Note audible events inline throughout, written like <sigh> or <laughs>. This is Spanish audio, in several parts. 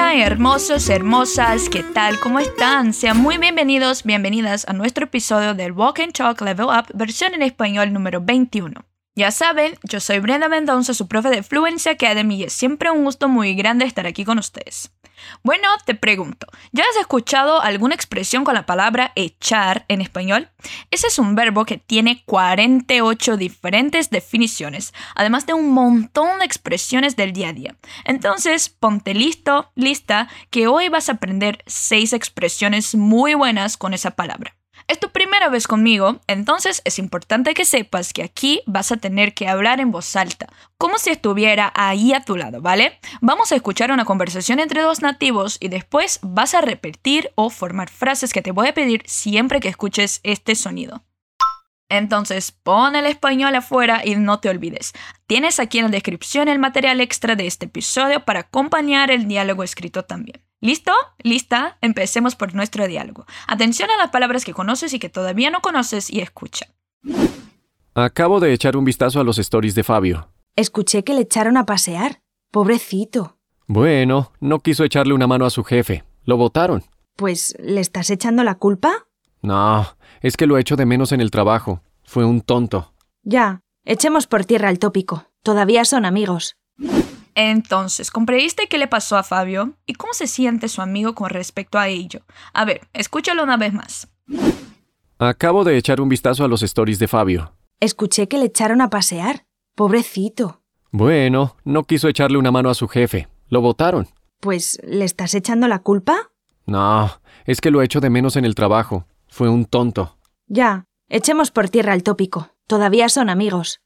Hola hermosos, hermosas, ¿qué tal? ¿Cómo están? Sean muy bienvenidos, bienvenidas a nuestro episodio del Walk and Talk Level Up versión en español número 21. Ya saben, yo soy Brenda Mendoza, su profe de Fluency Academy y es siempre un gusto muy grande estar aquí con ustedes. Bueno, te pregunto, ¿ya has escuchado alguna expresión con la palabra echar en español? Ese es un verbo que tiene 48 diferentes definiciones, además de un montón de expresiones del día a día. Entonces, ponte listo, lista, que hoy vas a aprender 6 expresiones muy buenas con esa palabra. Es tu primera vez conmigo, entonces es importante que sepas que aquí vas a tener que hablar en voz alta, como si estuviera ahí a tu lado, ¿vale? Vamos a escuchar una conversación entre dos nativos y después vas a repetir o formar frases que te voy a pedir siempre que escuches este sonido. Entonces, pon el español afuera y no te olvides. Tienes aquí en la descripción el material extra de este episodio para acompañar el diálogo escrito también. ¿Listo? ¿Lista? Empecemos por nuestro diálogo. Atención a las palabras que conoces y que todavía no conoces y escucha. Acabo de echar un vistazo a los stories de Fabio. Escuché que le echaron a pasear. Pobrecito. Bueno, no quiso echarle una mano a su jefe. Lo votaron. Pues, ¿le estás echando la culpa? No, es que lo echo de menos en el trabajo. Fue un tonto. Ya, echemos por tierra el tópico. Todavía son amigos. Entonces, ¿comprendiste qué le pasó a Fabio? ¿Y cómo se siente su amigo con respecto a ello? A ver, escúchalo una vez más. Acabo de echar un vistazo a los stories de Fabio. Escuché que le echaron a pasear. Pobrecito. Bueno, no quiso echarle una mano a su jefe. Lo votaron. Pues, ¿le estás echando la culpa? No, es que lo echo de menos en el trabajo. Fue un tonto. Ya, echemos por tierra el tópico. Todavía son amigos.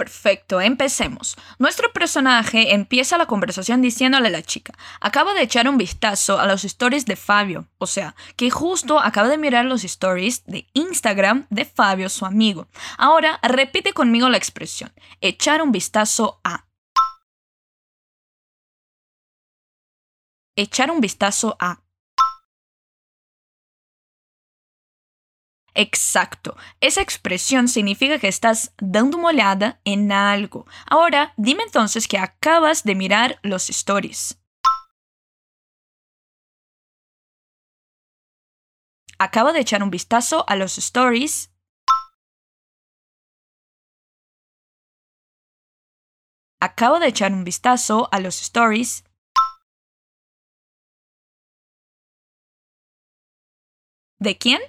Perfecto, empecemos. Nuestro personaje empieza la conversación diciéndole a la chica, acaba de echar un vistazo a los stories de Fabio, o sea, que justo acaba de mirar los stories de Instagram de Fabio, su amigo. Ahora repite conmigo la expresión, echar un vistazo a. Echar un vistazo a. Exacto. Esa expresión significa que estás dando una oleada en algo. Ahora, dime entonces que acabas de mirar los stories. Acabo de echar un vistazo a los stories. Acabo de echar un vistazo a los stories. ¿De quién?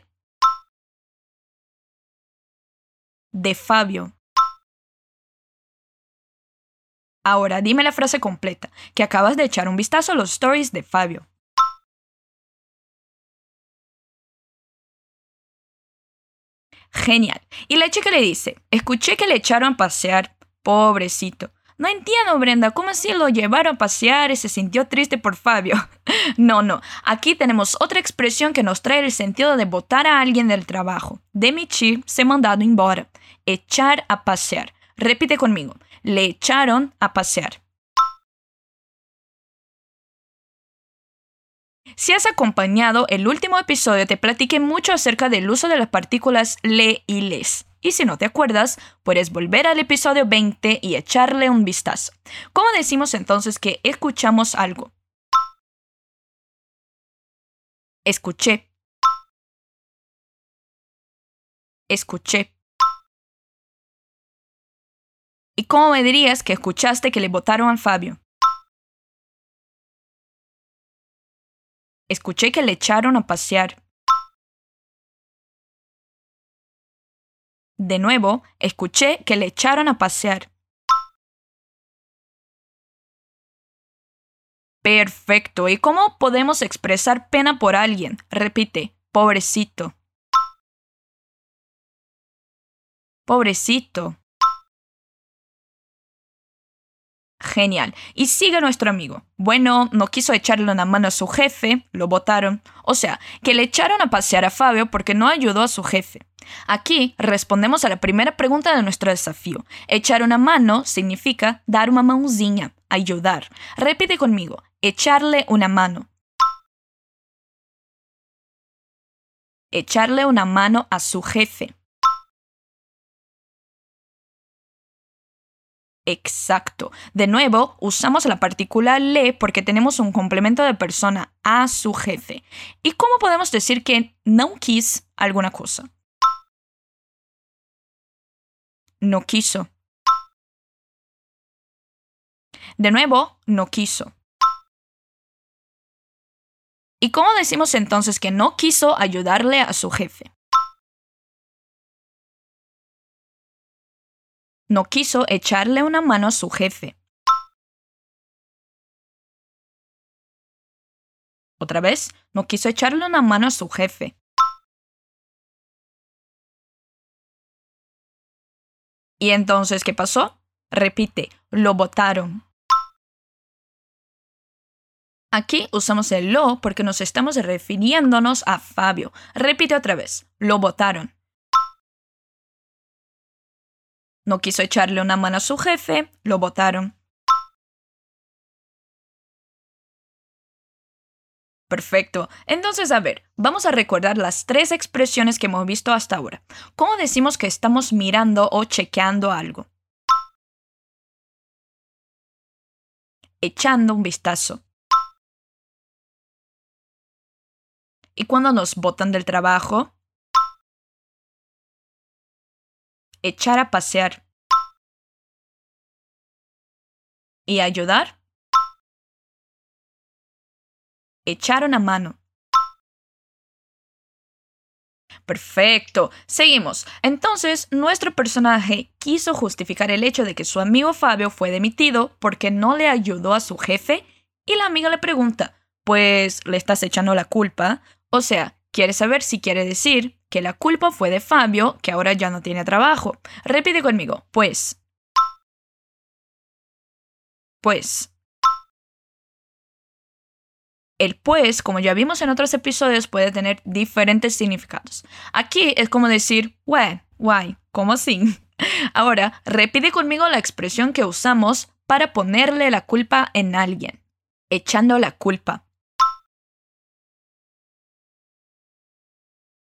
De Fabio. Ahora dime la frase completa, que acabas de echar un vistazo a los stories de Fabio. Genial. Y la chica le dice, escuché que le echaron a pasear. Pobrecito. No entiendo, Brenda, ¿cómo así lo llevaron a pasear y se sintió triste por Fabio? <laughs> no, no, aquí tenemos otra expresión que nos trae el sentido de botar a alguien del trabajo, demitir, ser mandado embora, echar a pasear. Repite conmigo, le echaron a pasear. Si has acompañado el último episodio, te platiqué mucho acerca del uso de las partículas le y les. Y si no te acuerdas, puedes volver al episodio 20 y echarle un vistazo. ¿Cómo decimos entonces que escuchamos algo? Escuché. Escuché. ¿Y cómo me dirías que escuchaste que le votaron al Fabio? Escuché que le echaron a pasear. De nuevo, escuché que le echaron a pasear. Perfecto. ¿Y cómo podemos expresar pena por alguien? Repite, pobrecito. Pobrecito. Genial. Y sigue nuestro amigo. Bueno, no quiso echarle una mano a su jefe, lo votaron. O sea, que le echaron a pasear a Fabio porque no ayudó a su jefe. Aquí respondemos a la primera pregunta de nuestro desafío. Echar una mano significa dar una mãozinha, ayudar. Repite conmigo, echarle una mano. Echarle una mano a su jefe. Exacto. De nuevo, usamos la partícula le porque tenemos un complemento de persona a su jefe. ¿Y cómo podemos decir que no quiso alguna cosa? No quiso. De nuevo, no quiso. ¿Y cómo decimos entonces que no quiso ayudarle a su jefe? No quiso echarle una mano a su jefe. Otra vez, no quiso echarle una mano a su jefe. ¿Y entonces qué pasó? Repite, lo votaron. Aquí usamos el lo porque nos estamos refiriéndonos a Fabio. Repite otra vez. Lo votaron. No quiso echarle una mano a su jefe, lo votaron. Perfecto. Entonces, a ver, vamos a recordar las tres expresiones que hemos visto hasta ahora. ¿Cómo decimos que estamos mirando o chequeando algo? Echando un vistazo. ¿Y cuando nos botan del trabajo? Echar a pasear. ¿Y ayudar? Echar una mano. Perfecto. Seguimos. Entonces, nuestro personaje quiso justificar el hecho de que su amigo Fabio fue demitido porque no le ayudó a su jefe y la amiga le pregunta, pues, ¿le estás echando la culpa? O sea, quiere saber si quiere decir que la culpa fue de Fabio, que ahora ya no tiene trabajo. Repite conmigo, pues. Pues. El pues, como ya vimos en otros episodios, puede tener diferentes significados. Aquí es como decir, why, why, como así. <laughs> Ahora, repite conmigo la expresión que usamos para ponerle la culpa en alguien. Echando la culpa.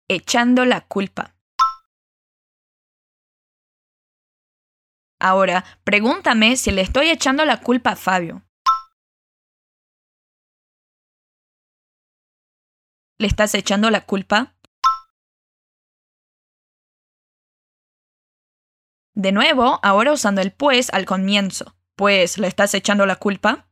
Echando la culpa. Ahora, pregúntame si le estoy echando la culpa a Fabio. ¿Le estás echando la culpa? De nuevo, ahora usando el pues al comienzo. Pues, ¿le estás echando la culpa?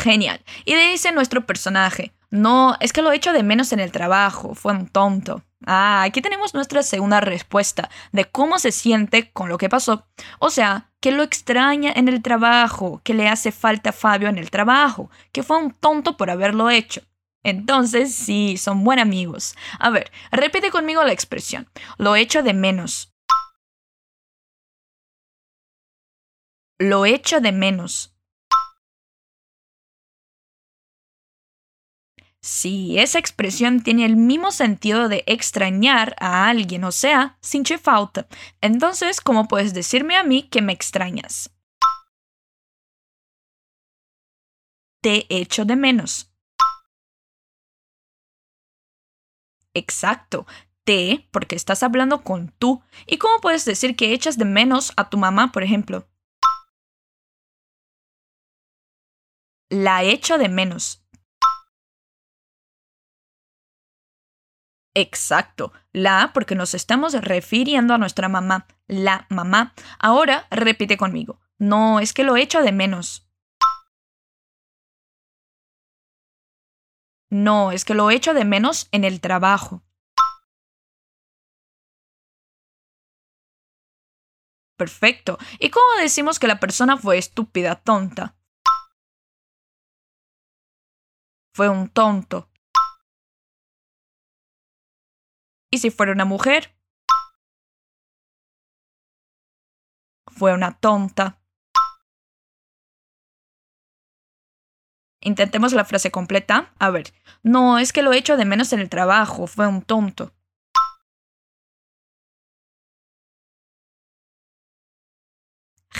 Genial. Y dice nuestro personaje, no, es que lo he hecho de menos en el trabajo, fue un tonto. Ah, aquí tenemos nuestra segunda respuesta de cómo se siente con lo que pasó. O sea, que lo extraña en el trabajo, que le hace falta a Fabio en el trabajo, que fue un tonto por haberlo hecho. Entonces, sí, son buenos amigos. A ver, repite conmigo la expresión. Lo echo de menos. Lo echo de menos. Si esa expresión tiene el mismo sentido de extrañar a alguien, o sea, sin falta, entonces, ¿cómo puedes decirme a mí que me extrañas? Te echo de menos. Exacto, te, porque estás hablando con tú. ¿Y cómo puedes decir que echas de menos a tu mamá, por ejemplo? La echo de menos. Exacto, la porque nos estamos refiriendo a nuestra mamá, la mamá. Ahora repite conmigo. No, es que lo echo de menos. No, es que lo echo de menos en el trabajo. Perfecto. ¿Y cómo decimos que la persona fue estúpida, tonta? Fue un tonto. ¿Y si fuera una mujer? Fue una tonta. Intentemos la frase completa. A ver, no, es que lo he hecho de menos en el trabajo, fue un tonto.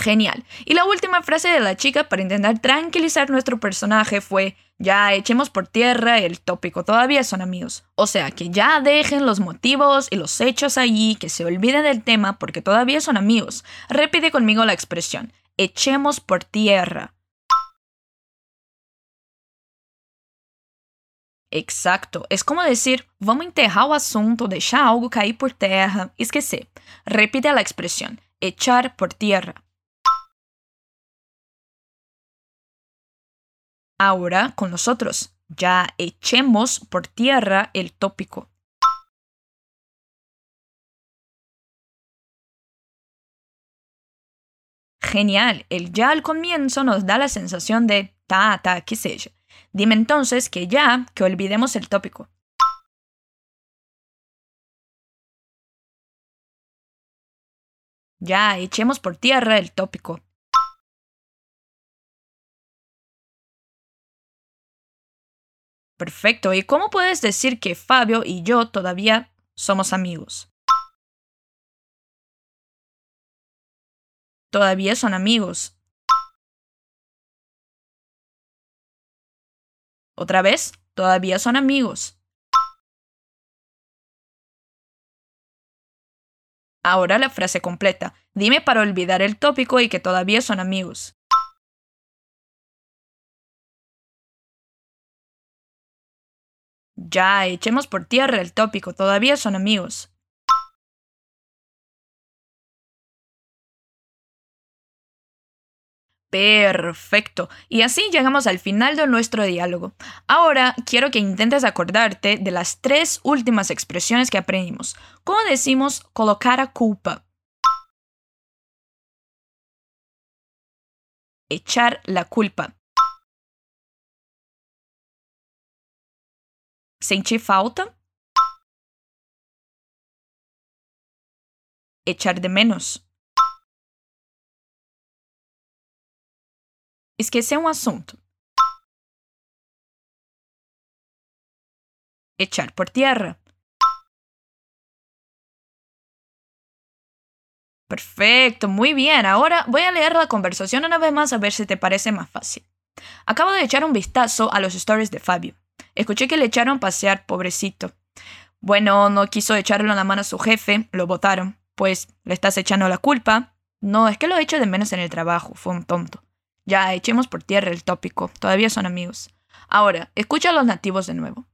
Genial. Y la última frase de la chica para intentar tranquilizar nuestro personaje fue, ya echemos por tierra el tópico, todavía son amigos. O sea, que ya dejen los motivos y los hechos allí, que se olviden del tema porque todavía son amigos. Repite conmigo la expresión, echemos por tierra. Exacto. Es como decir, vamos enterrar o asunto, deixar algo cair por terra, esquecer. Repite la expresión, echar por tierra. Ahora con nosotros, ya echemos por tierra el tópico. Genial, el ya al comienzo nos da la sensación de ta, ta, que seja. Dime entonces que ya, que olvidemos el tópico. Ya, echemos por tierra el tópico. Perfecto. ¿Y cómo puedes decir que Fabio y yo todavía somos amigos? Todavía son amigos. Otra vez, todavía son amigos. Ahora la frase completa. Dime para olvidar el tópico y que todavía son amigos. Ya, echemos por tierra el tópico, todavía son amigos. Perfecto. Y así llegamos al final de nuestro diálogo. Ahora quiero que intentes acordarte de las tres últimas expresiones que aprendimos. ¿Cómo decimos colocar a culpa? Echar la culpa. Sentir falta. Echar de menos. Esquecer um assunto. Echar por tierra. Perfecto, muy bien. Ahora voy a leer la conversación una vez más a ver si te parece más fácil. Acabo de echar un vistazo a los stories de Fabio. Escuché que le echaron a pasear, pobrecito. Bueno, no quiso echarle la mano a su jefe, lo votaron. Pues, ¿le estás echando la culpa? No, es que lo he hecho de menos en el trabajo, fue un tonto. Ya, echemos por tierra el tópico, todavía son amigos. Ahora, escucha a los nativos de nuevo.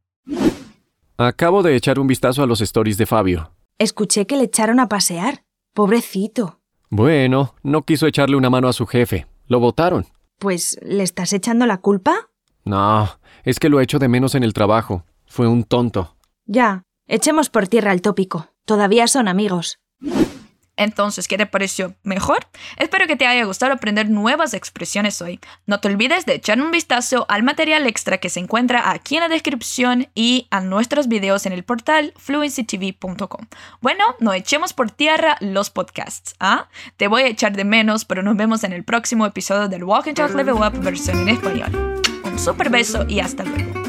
Acabo de echar un vistazo a los stories de Fabio. Escuché que le echaron a pasear. Pobrecito. Bueno, no quiso echarle una mano a su jefe, lo votaron. Pues, ¿le estás echando la culpa? No, es que lo he hecho de menos en el trabajo. Fue un tonto. Ya, echemos por tierra el tópico. Todavía son amigos. Entonces, ¿qué te pareció? ¿Mejor? Espero que te haya gustado aprender nuevas expresiones hoy. No te olvides de echar un vistazo al material extra que se encuentra aquí en la descripción y a nuestros videos en el portal fluencytv.com. Bueno, no echemos por tierra los podcasts, ¿ah? Te voy a echar de menos, pero nos vemos en el próximo episodio del Walk and Talk Level Up versión en español. Super beso y hasta luego.